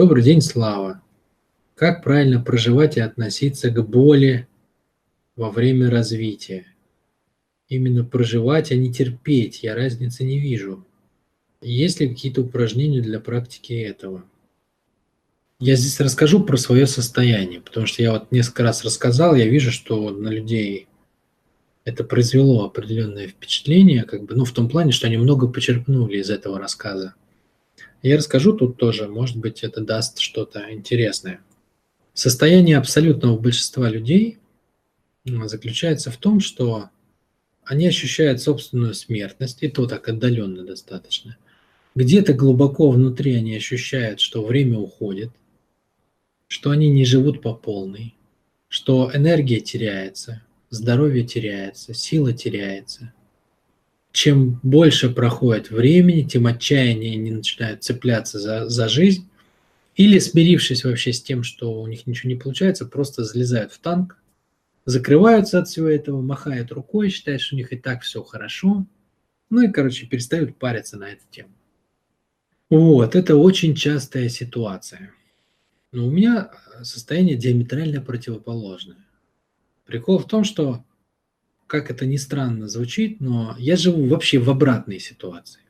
Добрый день, Слава. Как правильно проживать и относиться к боли во время развития? Именно проживать, а не терпеть. Я разницы не вижу. Есть ли какие-то упражнения для практики этого? Я здесь расскажу про свое состояние, потому что я вот несколько раз рассказал, я вижу, что на людей это произвело определенное впечатление, как бы, ну, в том плане, что они много почерпнули из этого рассказа. Я расскажу тут тоже, может быть, это даст что-то интересное. Состояние абсолютного большинства людей заключается в том, что они ощущают собственную смертность, и то так отдаленно достаточно. Где-то глубоко внутри они ощущают, что время уходит, что они не живут по полной, что энергия теряется, здоровье теряется, сила теряется. Чем больше проходит времени, тем отчаяннее они начинают цепляться за, за жизнь, или смирившись вообще с тем, что у них ничего не получается, просто залезают в танк, закрываются от всего этого, махают рукой, считают, что у них и так все хорошо, ну и, короче, перестают париться на эту тему. Вот, это очень частая ситуация. Но у меня состояние диаметрально противоположное. Прикол в том, что, как это ни странно звучит, но я живу вообще в обратной ситуации.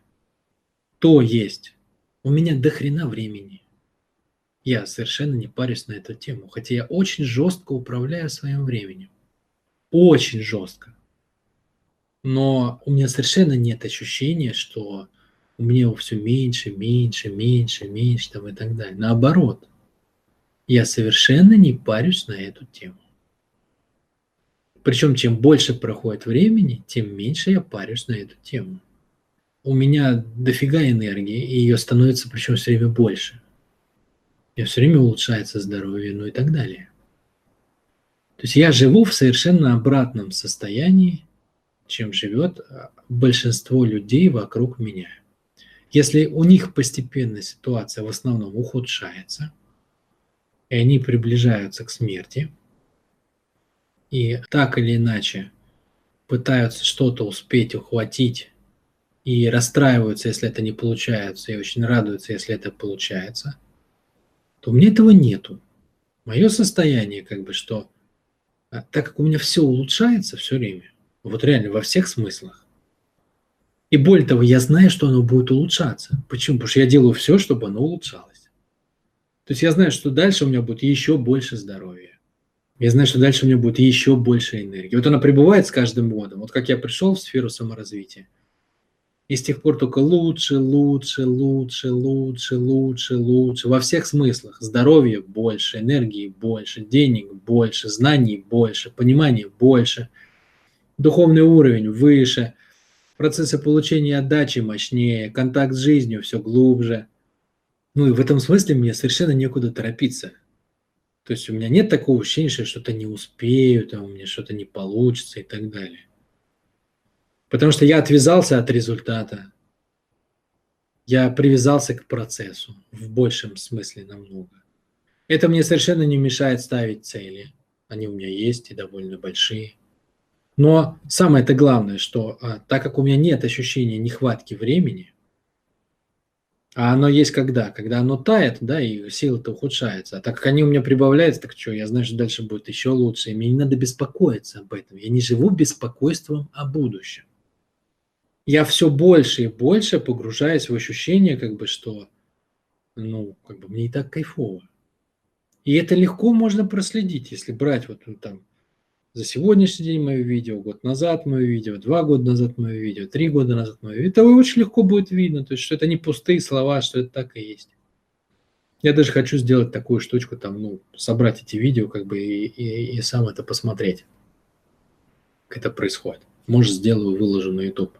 То есть, у меня до хрена времени. Я совершенно не парюсь на эту тему, хотя я очень жестко управляю своим временем. Очень жестко. Но у меня совершенно нет ощущения, что у меня все меньше, меньше, меньше, меньше там и так далее. Наоборот, я совершенно не парюсь на эту тему. Причем, чем больше проходит времени, тем меньше я парюсь на эту тему. У меня дофига энергии, и ее становится причем все время больше. И все время улучшается здоровье, ну и так далее. То есть я живу в совершенно обратном состоянии, чем живет а, большинство людей вокруг меня. Если у них постепенно ситуация в основном ухудшается, и они приближаются к смерти – и так или иначе пытаются что-то успеть ухватить и расстраиваются, если это не получается, и очень радуются, если это получается, то у меня этого нету. Мое состояние, как бы, что а, так как у меня все улучшается все время, вот реально во всех смыслах, и более того, я знаю, что оно будет улучшаться. Почему? Потому что я делаю все, чтобы оно улучшалось. То есть я знаю, что дальше у меня будет еще больше здоровья. Я знаю, что дальше у меня будет еще больше энергии. Вот она пребывает с каждым годом. Вот как я пришел в сферу саморазвития. И с тех пор только лучше, лучше, лучше, лучше, лучше, лучше. Во всех смыслах. Здоровье больше, энергии больше, денег больше, знаний больше, понимания больше. Духовный уровень выше. Процессы получения отдачи мощнее. Контакт с жизнью все глубже. Ну и в этом смысле мне совершенно некуда торопиться. То есть у меня нет такого ощущения, что что-то не успею, там, у меня что-то не получится и так далее. Потому что я отвязался от результата. Я привязался к процессу в большем смысле намного. Это мне совершенно не мешает ставить цели. Они у меня есть и довольно большие. Но самое-то главное, что а, так как у меня нет ощущения нехватки времени, а оно есть когда? Когда оно тает, да, и сила-то ухудшается. А так как они у меня прибавляются, так что, я знаю, что дальше будет еще лучше. И мне не надо беспокоиться об этом. Я не живу беспокойством о будущем. Я все больше и больше погружаюсь в ощущение, как бы, что, ну, как бы мне и так кайфово. И это легко можно проследить, если брать вот ну, там за сегодняшний день мое видео, год назад мое видео, два года назад мое видео, три года назад мое видео. Это очень легко будет видно, то есть, что это не пустые слова, что это так и есть. Я даже хочу сделать такую штучку, там, ну, собрать эти видео, как бы, и, и, и сам это посмотреть, как это происходит. Может, сделаю, выложу на YouTube.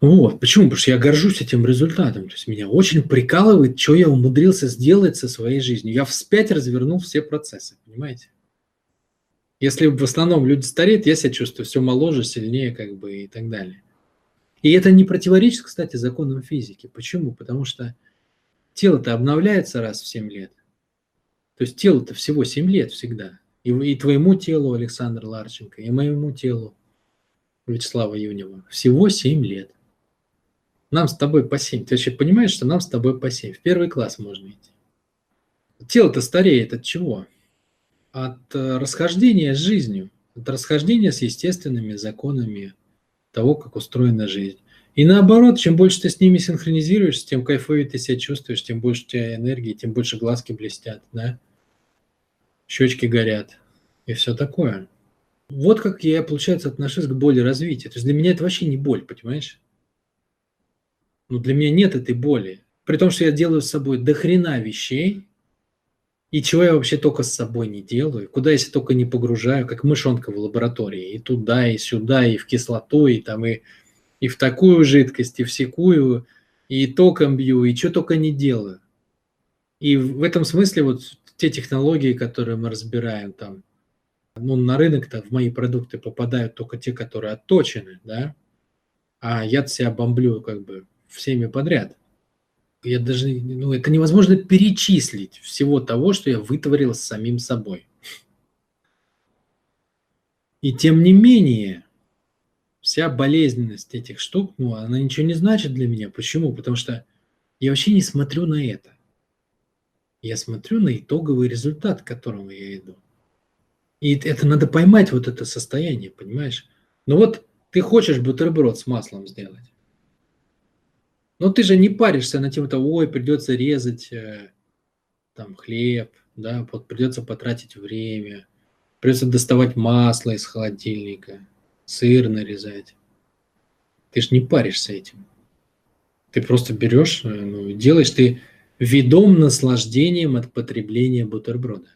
Вот, почему? Потому что я горжусь этим результатом. То есть меня очень прикалывает, что я умудрился сделать со своей жизнью. Я вспять развернул все процессы, понимаете? Если в основном люди стареют, я себя чувствую все моложе, сильнее, как бы и так далее. И это не противоречит, кстати, законам физики. Почему? Потому что тело-то обновляется раз в 7 лет. То есть тело-то всего 7 лет всегда. И, и твоему телу, Александр Ларченко, и моему телу, Вячеслава Юнева, всего 7 лет. Нам с тобой по 7. Ты вообще понимаешь, что нам с тобой по 7? В первый класс можно идти. Тело-то стареет от чего? От э, расхождения с жизнью, от расхождения с естественными законами того, как устроена жизнь. И наоборот, чем больше ты с ними синхронизируешься, тем кайфовее ты себя чувствуешь, тем больше у тебя энергии, тем больше глазки блестят, да? Щечки горят и все такое. Вот как я, получается, отношусь к боли развития. То есть для меня это вообще не боль, понимаешь? Ну, для меня нет этой боли. При том, что я делаю с собой дохрена вещей, и чего я вообще только с собой не делаю, куда я себя только не погружаю, как мышонка в лаборатории, и туда, и сюда, и в кислоту, и там, и, и в такую жидкость, и в секую, и током бью, и что только не делаю. И в этом смысле вот те технологии, которые мы разбираем там, ну, на рынок-то в мои продукты попадают только те, которые отточены, да, а я себя бомблю как бы всеми подряд – я даже, ну, это невозможно перечислить всего того, что я вытворил с самим собой. И тем не менее, вся болезненность этих штук, ну, она ничего не значит для меня. Почему? Потому что я вообще не смотрю на это. Я смотрю на итоговый результат, к которому я иду. И это надо поймать, вот это состояние, понимаешь? Ну вот ты хочешь бутерброд с маслом сделать. Но ты же не паришься на тему того, ой, придется резать э, там хлеб, да, вот придется потратить время, придется доставать масло из холодильника, сыр нарезать. Ты же не паришься этим. Ты просто берешь, э, ну, делаешь ты видом наслаждением от потребления бутерброда.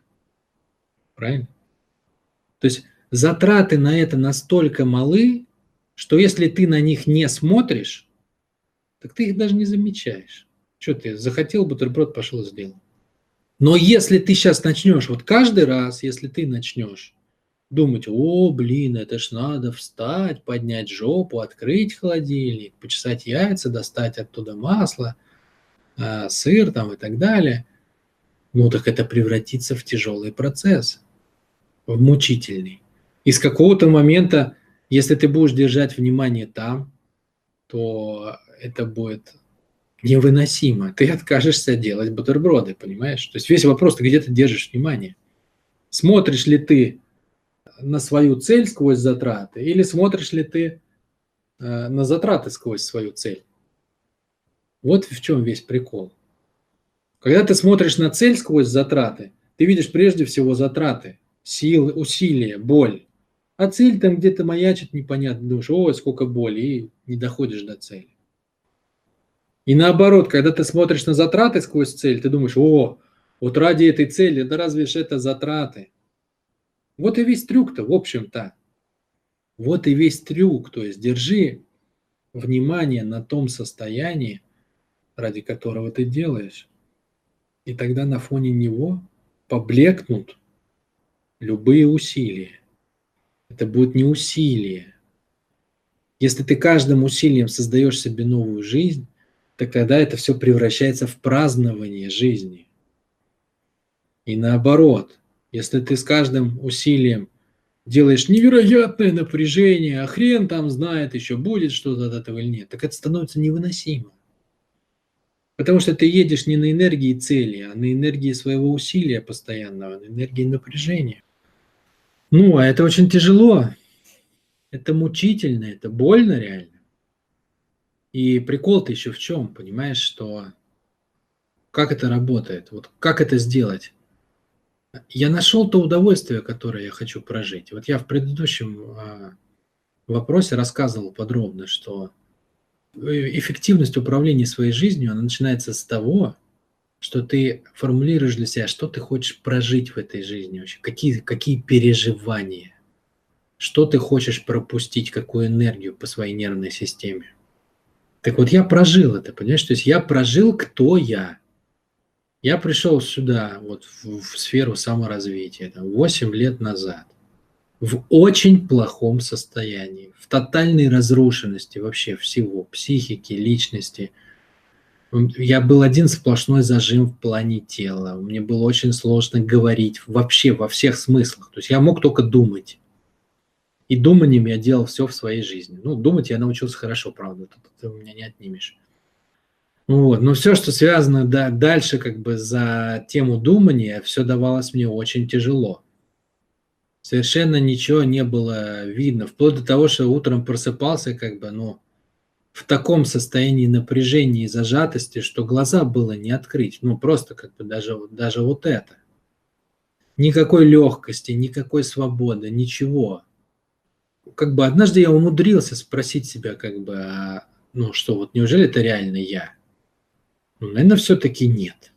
Правильно? То есть затраты на это настолько малы, что если ты на них не смотришь, так ты их даже не замечаешь. Что ты, захотел бутерброд, пошел сделал. Но если ты сейчас начнешь, вот каждый раз, если ты начнешь думать, о, блин, это ж надо встать, поднять жопу, открыть холодильник, почесать яйца, достать оттуда масло, э, сыр там и так далее, ну так это превратится в тяжелый процесс, в мучительный. И с какого-то момента, если ты будешь держать внимание там, то это будет невыносимо. Ты откажешься делать бутерброды, понимаешь? То есть весь вопрос, ты где ты держишь внимание. Смотришь ли ты на свою цель сквозь затраты или смотришь ли ты э, на затраты сквозь свою цель? Вот в чем весь прикол. Когда ты смотришь на цель сквозь затраты, ты видишь прежде всего затраты, силы, усилия, боль. А цель там где-то маячит непонятно, думаешь, ой, сколько боли, и не доходишь до цели. И наоборот, когда ты смотришь на затраты сквозь цель, ты думаешь, о, вот ради этой цели, да разве ж это затраты? Вот и весь трюк-то, в общем-то. Вот и весь трюк. То есть держи внимание на том состоянии, ради которого ты делаешь. И тогда на фоне него поблекнут любые усилия. Это будет не усилие. Если ты каждым усилием создаешь себе новую жизнь, так тогда это все превращается в празднование жизни. И наоборот, если ты с каждым усилием делаешь невероятное напряжение, а хрен там знает, еще будет что-то от этого или нет, так это становится невыносимо. Потому что ты едешь не на энергии цели, а на энергии своего усилия постоянного, на энергии напряжения. Ну, а это очень тяжело. Это мучительно, это больно реально. И прикол-то еще в чем, понимаешь, что как это работает, вот как это сделать. Я нашел то удовольствие, которое я хочу прожить. Вот я в предыдущем а, вопросе рассказывал подробно, что эффективность управления своей жизнью, она начинается с того, что ты формулируешь для себя, что ты хочешь прожить в этой жизни вообще, какие, какие переживания, что ты хочешь пропустить, какую энергию по своей нервной системе. Так вот, я прожил это, понимаешь? То есть я прожил, кто я. Я пришел сюда, вот в, в сферу саморазвития, там, 8 лет назад, в очень плохом состоянии, в тотальной разрушенности вообще всего, психики, личности. Я был один сплошной зажим в плане тела. Мне было очень сложно говорить вообще во всех смыслах. То есть я мог только думать. И думанием я делал все в своей жизни. Ну, думать я научился хорошо, правда, тут ты у меня не отнимешь. Вот. Но все, что связано да, дальше как бы за тему думания, все давалось мне очень тяжело. Совершенно ничего не было видно, вплоть до того, что утром просыпался как бы, ну, в таком состоянии напряжения и зажатости, что глаза было не открыть. Ну, просто как бы даже, даже вот это. Никакой легкости, никакой свободы, ничего. Как бы однажды я умудрился спросить себя, как бы, а, ну что, вот неужели это реально я? Ну, наверное, все-таки нет.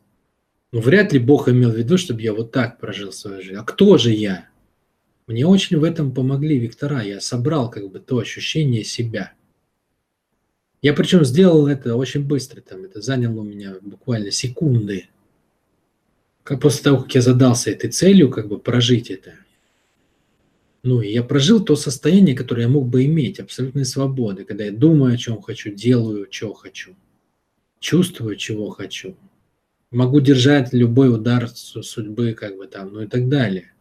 Ну, вряд ли Бог имел в виду, чтобы я вот так прожил свою жизнь. А кто же я? Мне очень в этом помогли Виктора. Я собрал как бы то ощущение себя – я причем сделал это очень быстро, там, это заняло у меня буквально секунды. Как после того, как я задался этой целью, как бы прожить это. Ну, и я прожил то состояние, которое я мог бы иметь, абсолютной свободы, когда я думаю, о чем хочу, делаю, чего хочу, чувствую, чего хочу. Могу держать любой удар судьбы, как бы там, ну и так далее.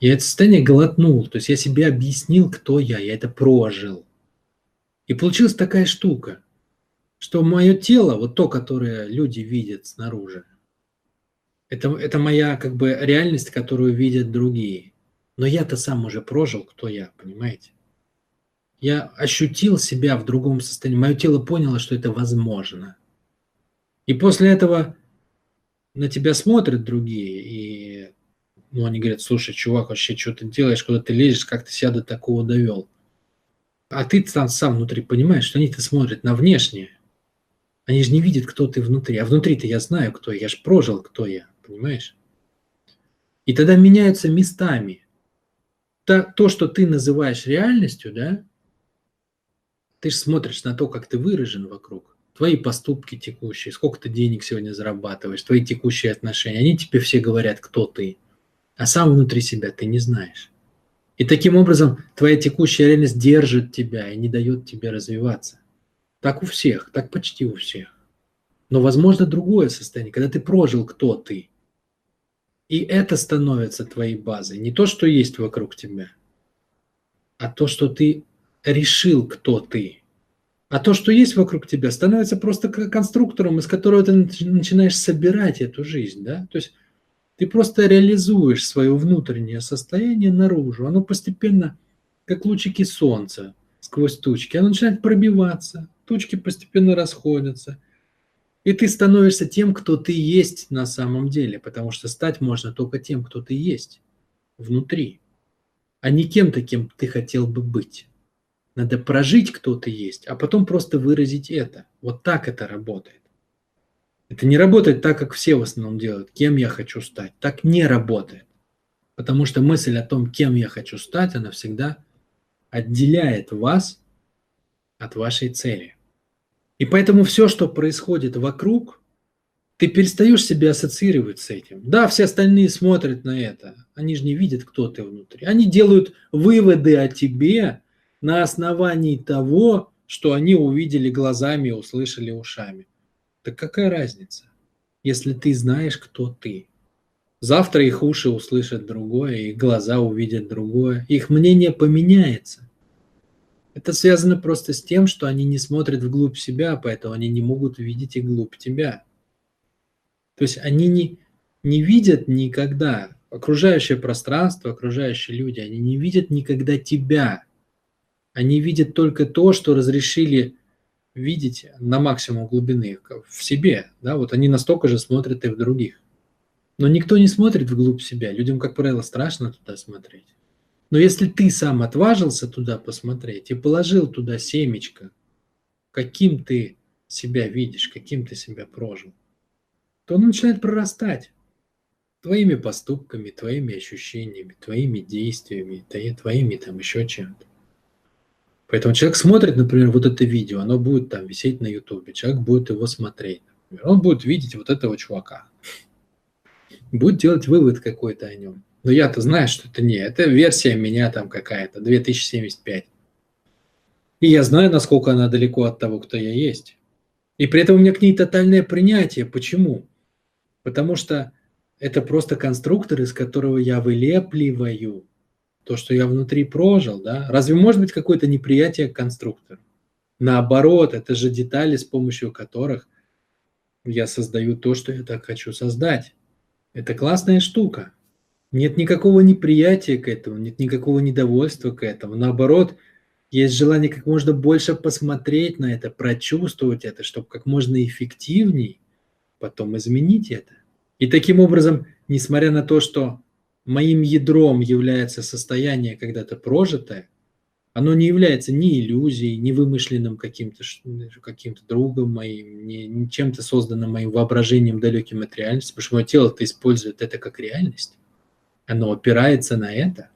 Я это состояние глотнул, то есть я себе объяснил, кто я, я это прожил. И получилась такая штука, что мое тело, вот то, которое люди видят снаружи, это, это моя как бы реальность, которую видят другие. Но я-то сам уже прожил, кто я, понимаете? Я ощутил себя в другом состоянии. Мое тело поняло, что это возможно. И после этого на тебя смотрят другие, и ну, они говорят, слушай, чувак, вообще, что ты делаешь, куда ты лезешь, как ты себя до такого довел? А ты там сам внутри понимаешь, что они-то смотрят на внешнее. Они же не видят, кто ты внутри. А внутри-то я знаю, кто я. Я же прожил, кто я. Понимаешь? И тогда меняются местами. То, то, что ты называешь реальностью, да, ты же смотришь на то, как ты выражен вокруг. Твои поступки текущие, сколько ты денег сегодня зарабатываешь, твои текущие отношения. Они тебе все говорят, кто ты. А сам внутри себя ты не знаешь. И таким образом твоя текущая реальность держит тебя и не дает тебе развиваться. Так у всех, так почти у всех. Но возможно другое состояние, когда ты прожил, кто ты. И это становится твоей базой. Не то, что есть вокруг тебя, а то, что ты решил, кто ты. А то, что есть вокруг тебя, становится просто конструктором, из которого ты начинаешь собирать эту жизнь. Да? То есть ты просто реализуешь свое внутреннее состояние наружу. Оно постепенно, как лучики солнца сквозь тучки, оно начинает пробиваться, тучки постепенно расходятся. И ты становишься тем, кто ты есть на самом деле, потому что стать можно только тем, кто ты есть внутри, а не кем-то, кем ты хотел бы быть. Надо прожить, кто ты есть, а потом просто выразить это. Вот так это работает. Это не работает так, как все в основном делают. Кем я хочу стать. Так не работает. Потому что мысль о том, кем я хочу стать, она всегда отделяет вас от вашей цели. И поэтому все, что происходит вокруг, ты перестаешь себя ассоциировать с этим. Да, все остальные смотрят на это. Они же не видят, кто ты внутри. Они делают выводы о тебе на основании того, что они увидели глазами и услышали ушами. Так какая разница, если ты знаешь, кто ты? Завтра их уши услышат другое, их глаза увидят другое, их мнение поменяется. Это связано просто с тем, что они не смотрят вглубь себя, поэтому они не могут увидеть и глубь тебя. То есть они не, не видят никогда окружающее пространство, окружающие люди, они не видят никогда тебя. Они видят только то, что разрешили видеть на максимум глубины в себе. Да? Вот они настолько же смотрят и в других. Но никто не смотрит вглубь себя. Людям, как правило, страшно туда смотреть. Но если ты сам отважился туда посмотреть и положил туда семечко, каким ты себя видишь, каким ты себя прожил, то он начинает прорастать твоими поступками, твоими ощущениями, твоими действиями, твоими там еще чем-то. Поэтому человек смотрит, например, вот это видео, оно будет там висеть на ютубе, человек будет его смотреть. Например. Он будет видеть вот этого чувака. Будет делать вывод какой-то о нем. Но я-то знаю, что это не, это версия меня там какая-то, 2075. И я знаю, насколько она далеко от того, кто я есть. И при этом у меня к ней тотальное принятие. Почему? Потому что это просто конструктор, из которого я вылепливаю то, что я внутри прожил, да, разве может быть какое-то неприятие к? Наоборот, это же детали, с помощью которых я создаю то, что я так хочу создать. Это классная штука. Нет никакого неприятия к этому, нет никакого недовольства к этому. Наоборот, есть желание как можно больше посмотреть на это, прочувствовать это, чтобы как можно эффективней потом изменить это. И таким образом, несмотря на то, что моим ядром является состояние когда-то прожитое, оно не является ни иллюзией, ни вымышленным каким-то каким другом моим, ни, ни чем-то созданным моим воображением далеким от реальности, потому что мое тело-то использует это как реальность. Оно опирается на это.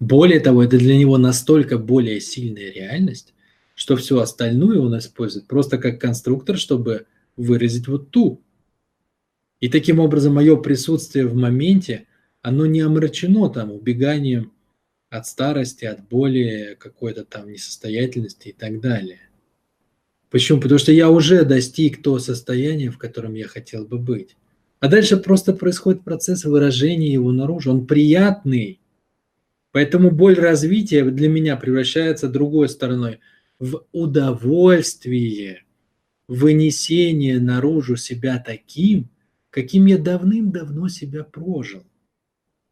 Более того, это для него настолько более сильная реальность, что все остальное он использует просто как конструктор, чтобы выразить вот ту. И таким образом мое присутствие в моменте, оно не омрачено там убеганием от старости, от боли, какой-то там несостоятельности и так далее. Почему? Потому что я уже достиг то состояние, в котором я хотел бы быть. А дальше просто происходит процесс выражения его наружу. Он приятный. Поэтому боль развития для меня превращается другой стороной в удовольствие, вынесение наружу себя таким, каким я давным-давно себя прожил.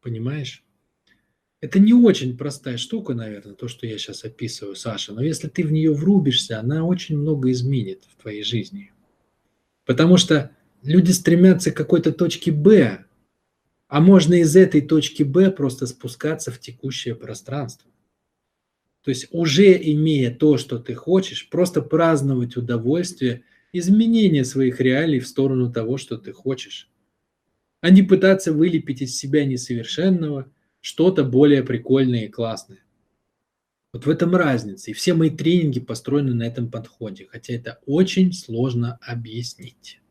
Понимаешь? Это не очень простая штука, наверное, то, что я сейчас описываю, Саша, но если ты в нее врубишься, она очень много изменит в твоей жизни. Потому что люди стремятся к какой-то точке Б, а можно из этой точки Б просто спускаться в текущее пространство. То есть уже имея то, что ты хочешь, просто праздновать удовольствие изменения своих реалий в сторону того, что ты хочешь, а не пытаться вылепить из себя несовершенного – что-то более прикольное и классное. Вот в этом разница. И все мои тренинги построены на этом подходе, хотя это очень сложно объяснить.